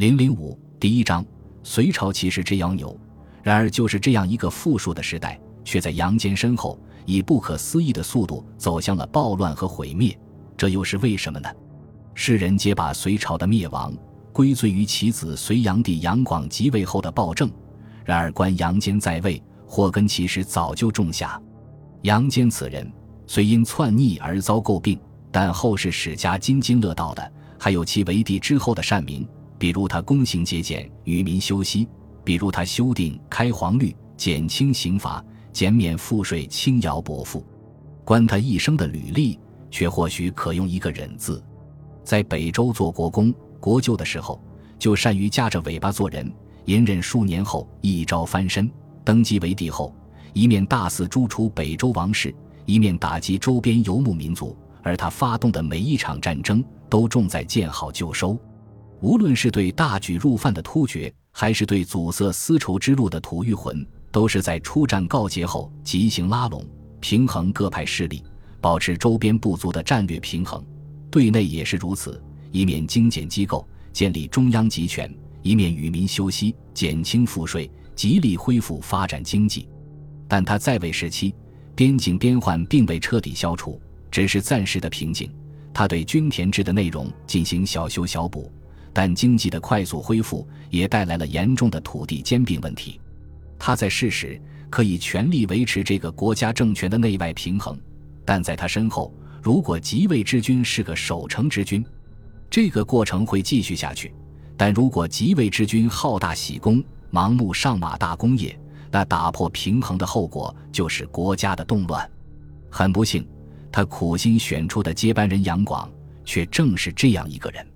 零零五第一章，隋朝其实这样牛，然而就是这样一个富庶的时代，却在杨坚身后以不可思议的速度走向了暴乱和毁灭。这又是为什么呢？世人皆把隋朝的灭亡归罪于其子隋炀帝杨广即位后的暴政，然而观杨坚在位，祸根其实早就种下。杨坚此人虽因篡逆而遭诟病，但后世史家津津乐道的还有其为帝之后的善名。比如他公行节俭，与民休息；比如他修订开皇律，减轻刑罚，减免赋税，轻徭薄赋。观他一生的履历，却或许可用一个忍字。在北周做国公、国舅的时候，就善于夹着尾巴做人。隐忍数年后，一朝翻身，登基为帝后，一面大肆诛除北周王室，一面打击周边游牧民族。而他发动的每一场战争，都重在见好就收。无论是对大举入犯的突厥，还是对阻塞丝绸之路的吐谷浑，都是在出战告捷后即行拉拢，平衡各派势力，保持周边部族的战略平衡。对内也是如此，以免精简机构，建立中央集权；以免与民休息，减轻赋税，极力恢复发展经济。但他在位时期，边境边患并未彻底消除，只是暂时的平静。他对均田制的内容进行小修小补。但经济的快速恢复也带来了严重的土地兼并问题。他在世时可以全力维持这个国家政权的内外平衡，但在他身后，如果即位之君是个守成之君，这个过程会继续下去；但如果即位之君好大喜功，盲目上马大工业，那打破平衡的后果就是国家的动乱。很不幸，他苦心选出的接班人杨广，却正是这样一个人。